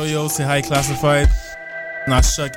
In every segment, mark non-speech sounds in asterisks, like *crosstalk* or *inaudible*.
Yo yo, say hi classified. Not shuck.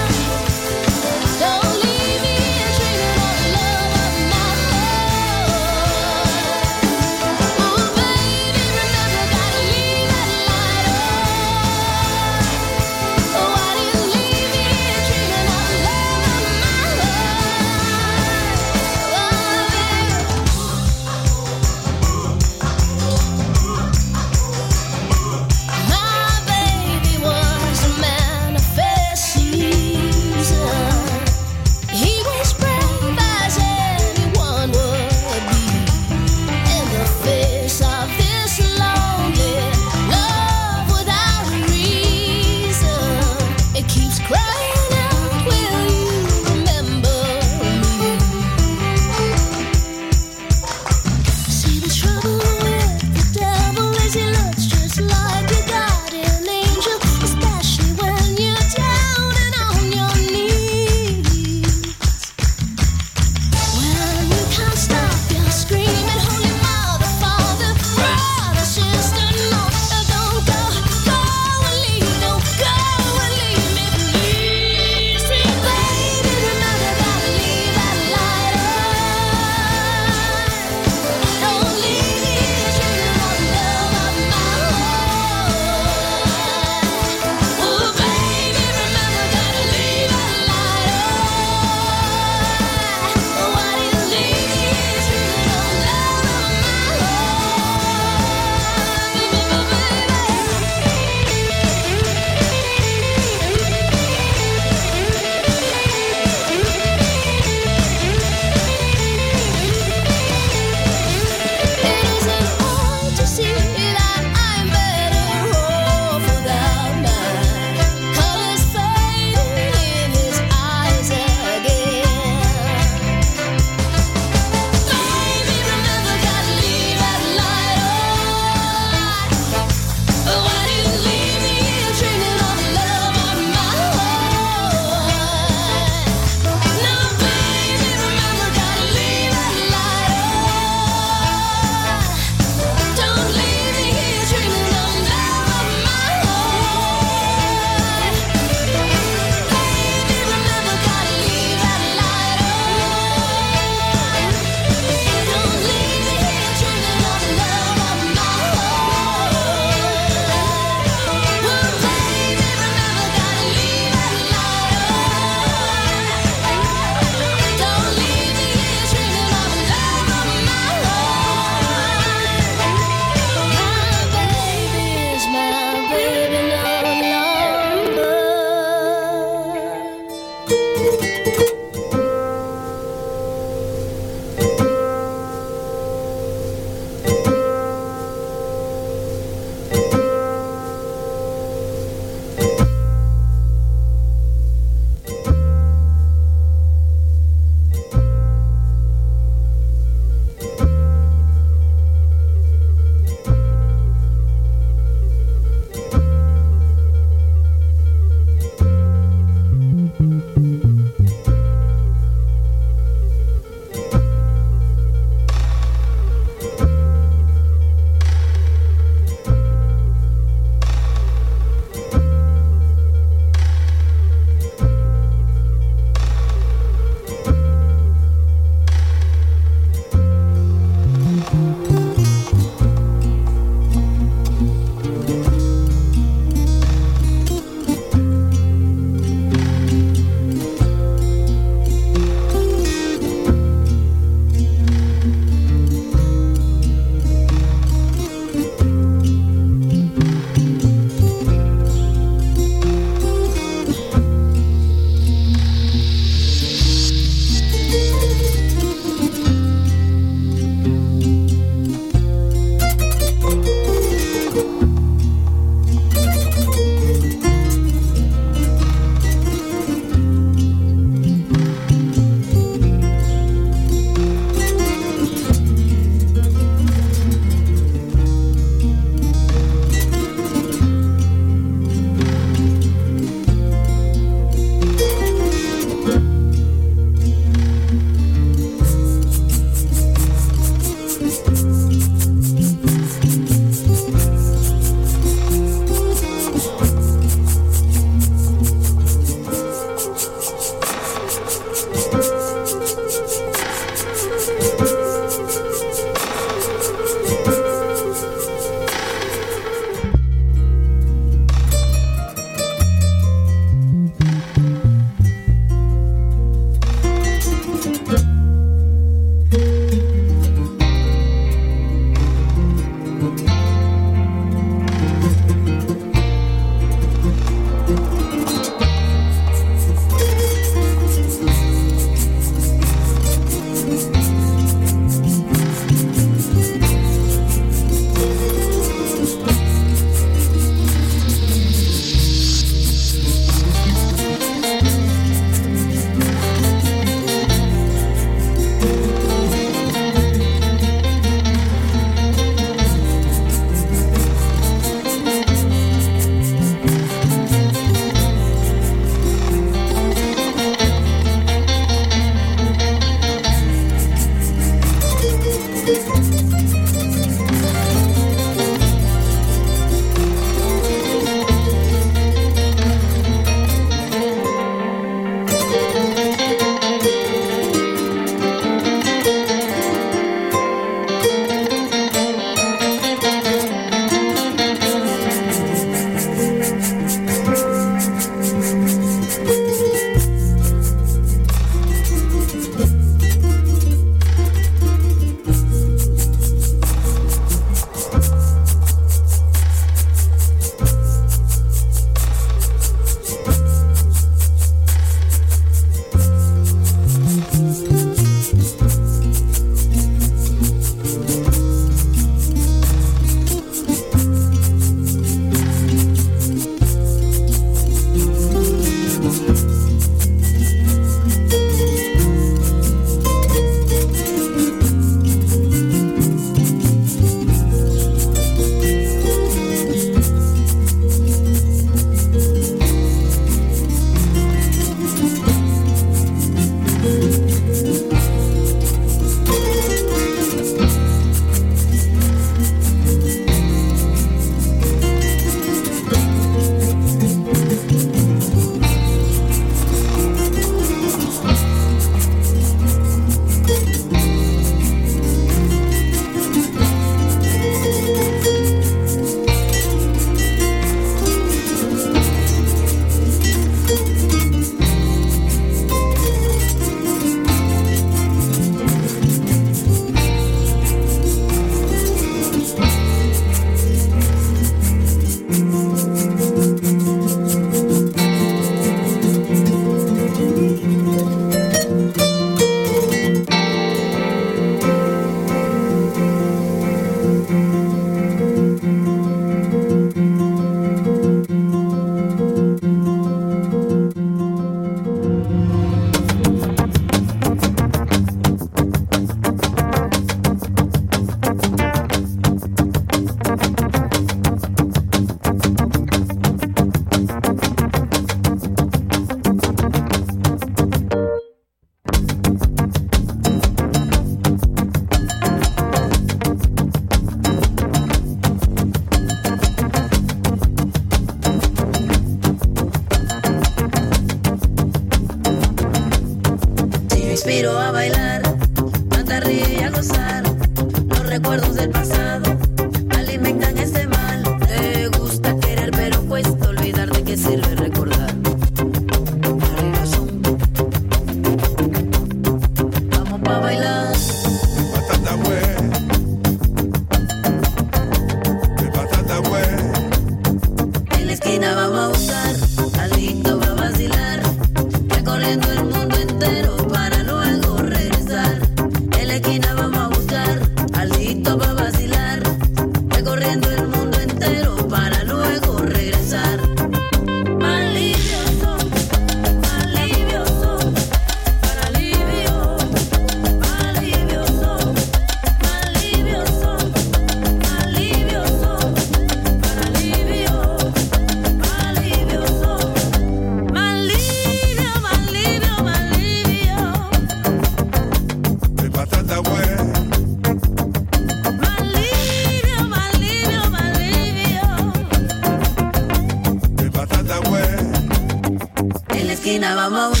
now I'm on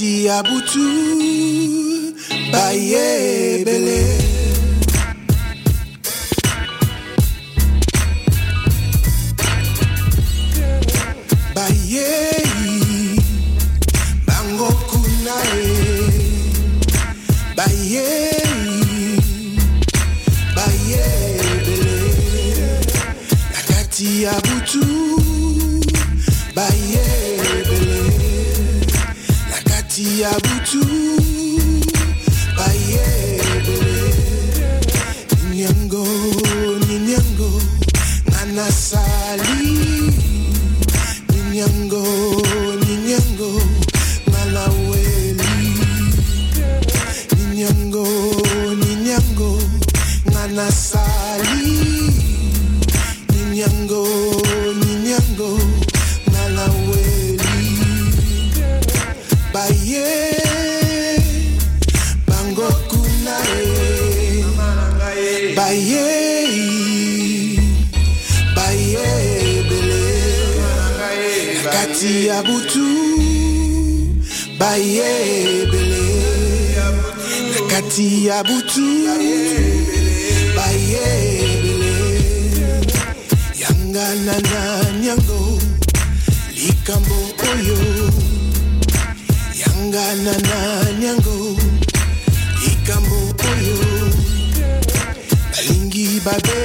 Ti aboutou ya butu bayebele nakati ya butu bayebele yanga na nyango likambo oyo. Yanga na nyango likambo oyo. Balingi babe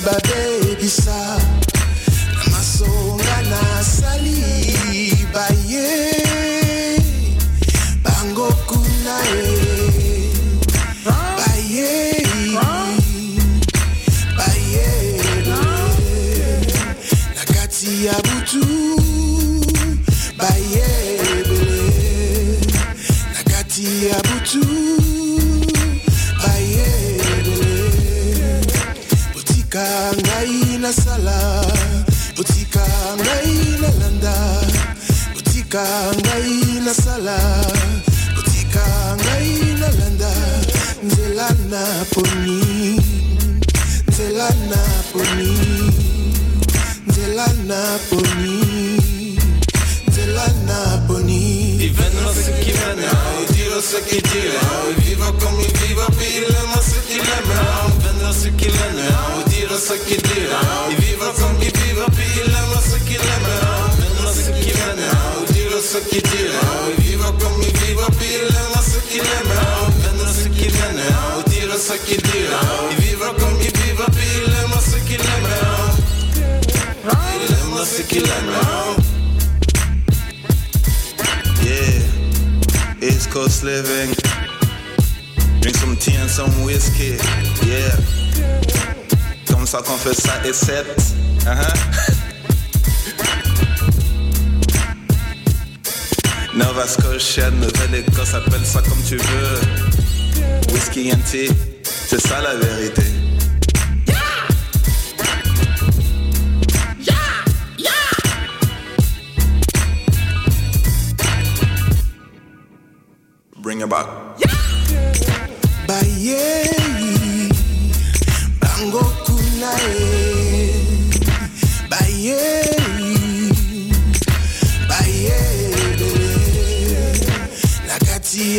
Libade di look at you. Living. Drink some tea and some whiskey. Yeah. Comme ça qu'on fait ça et sept. Uh-huh. *laughs* Nova Scotia, Nouvelle-Écosse, appelle ça comme tu veux. Whisky and tea, c'est ça la vérité.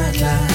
la la.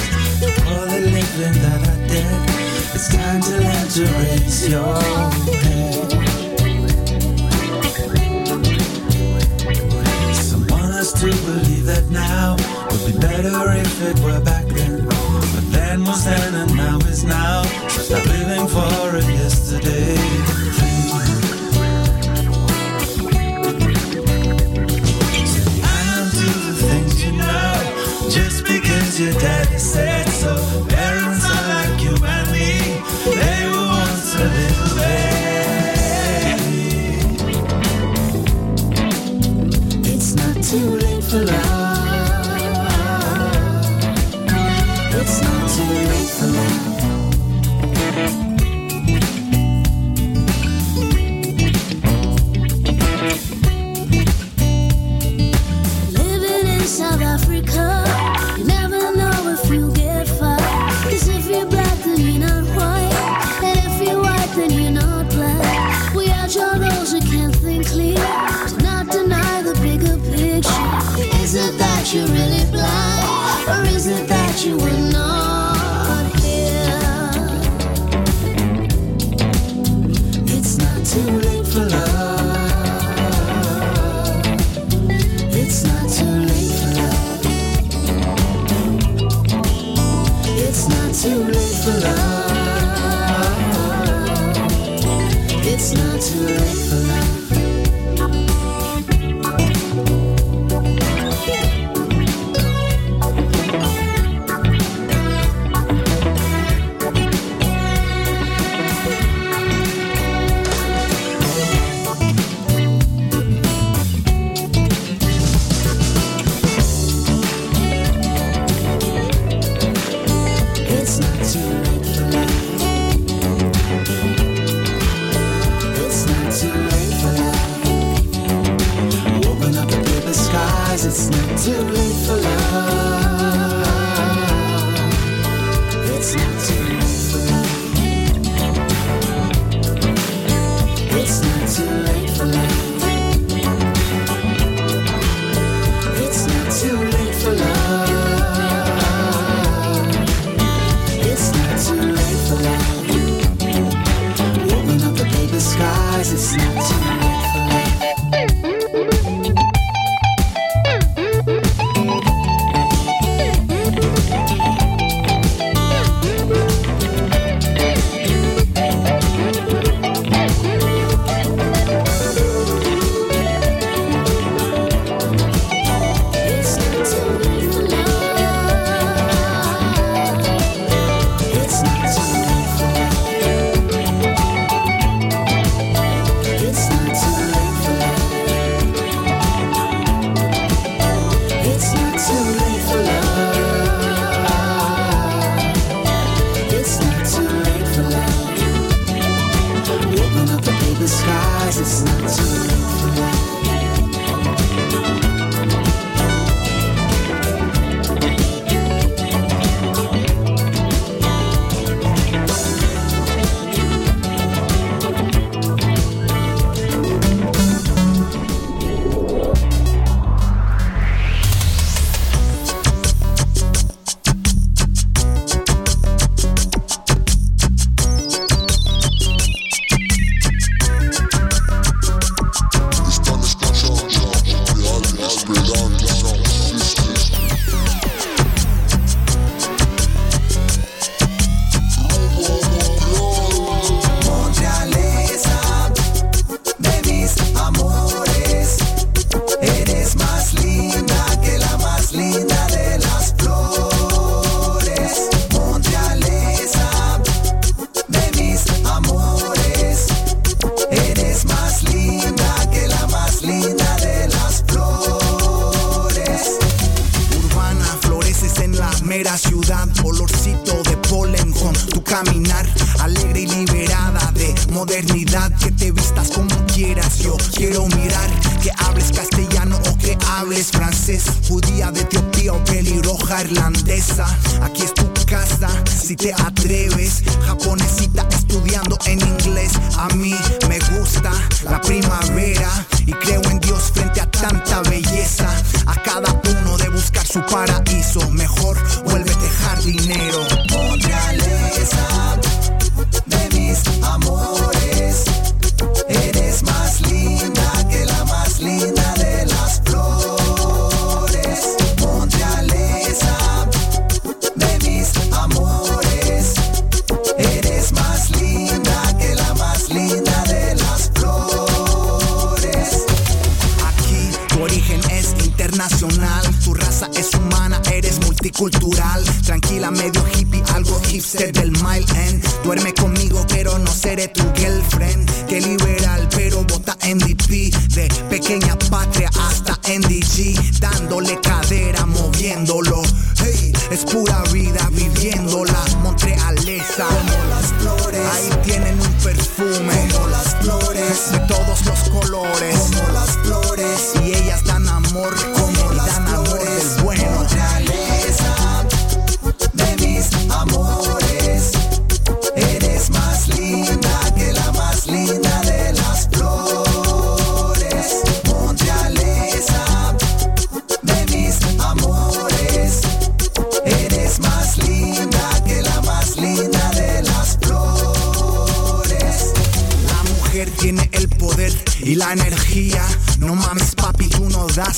to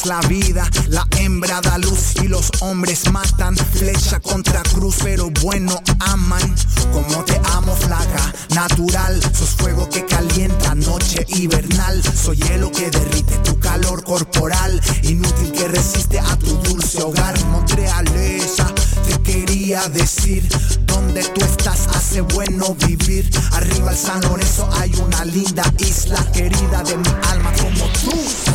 la vida. La hembra da luz y los hombres matan. Flecha contra cruz, pero bueno aman. Como te amo, flaca, natural. Sos fuego que calienta, noche hibernal. Soy hielo que derrite tu calor corporal. Inútil que resiste a tu dulce hogar. Montrealesa, te quería decir. Donde tú estás hace bueno vivir. Arriba el San Lorenzo hay una linda isla querida de mi alma como tú.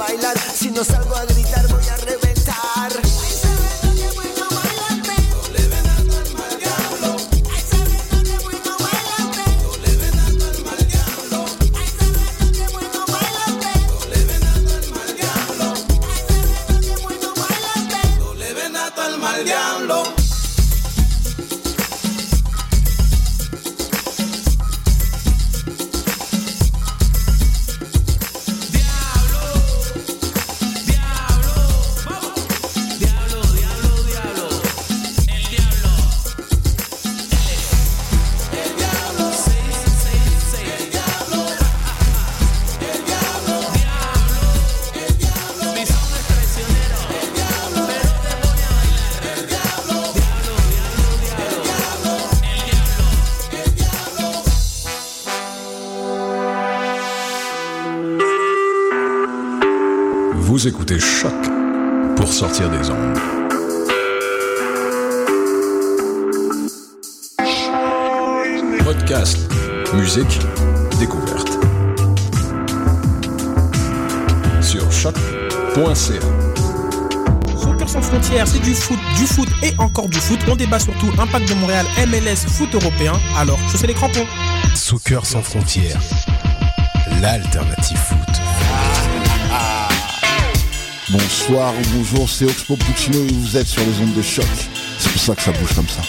bailar. Si no salgo a du foot et encore du foot. On débat surtout impact de Montréal, MLS, foot européen. Alors, chaussez les crampons. Soccer sans frontières, l'alternative foot. Bonsoir ou bonjour, c'est Oxpo Puccino et vous êtes sur les ondes de choc. C'est pour ça que ça bouge comme ça.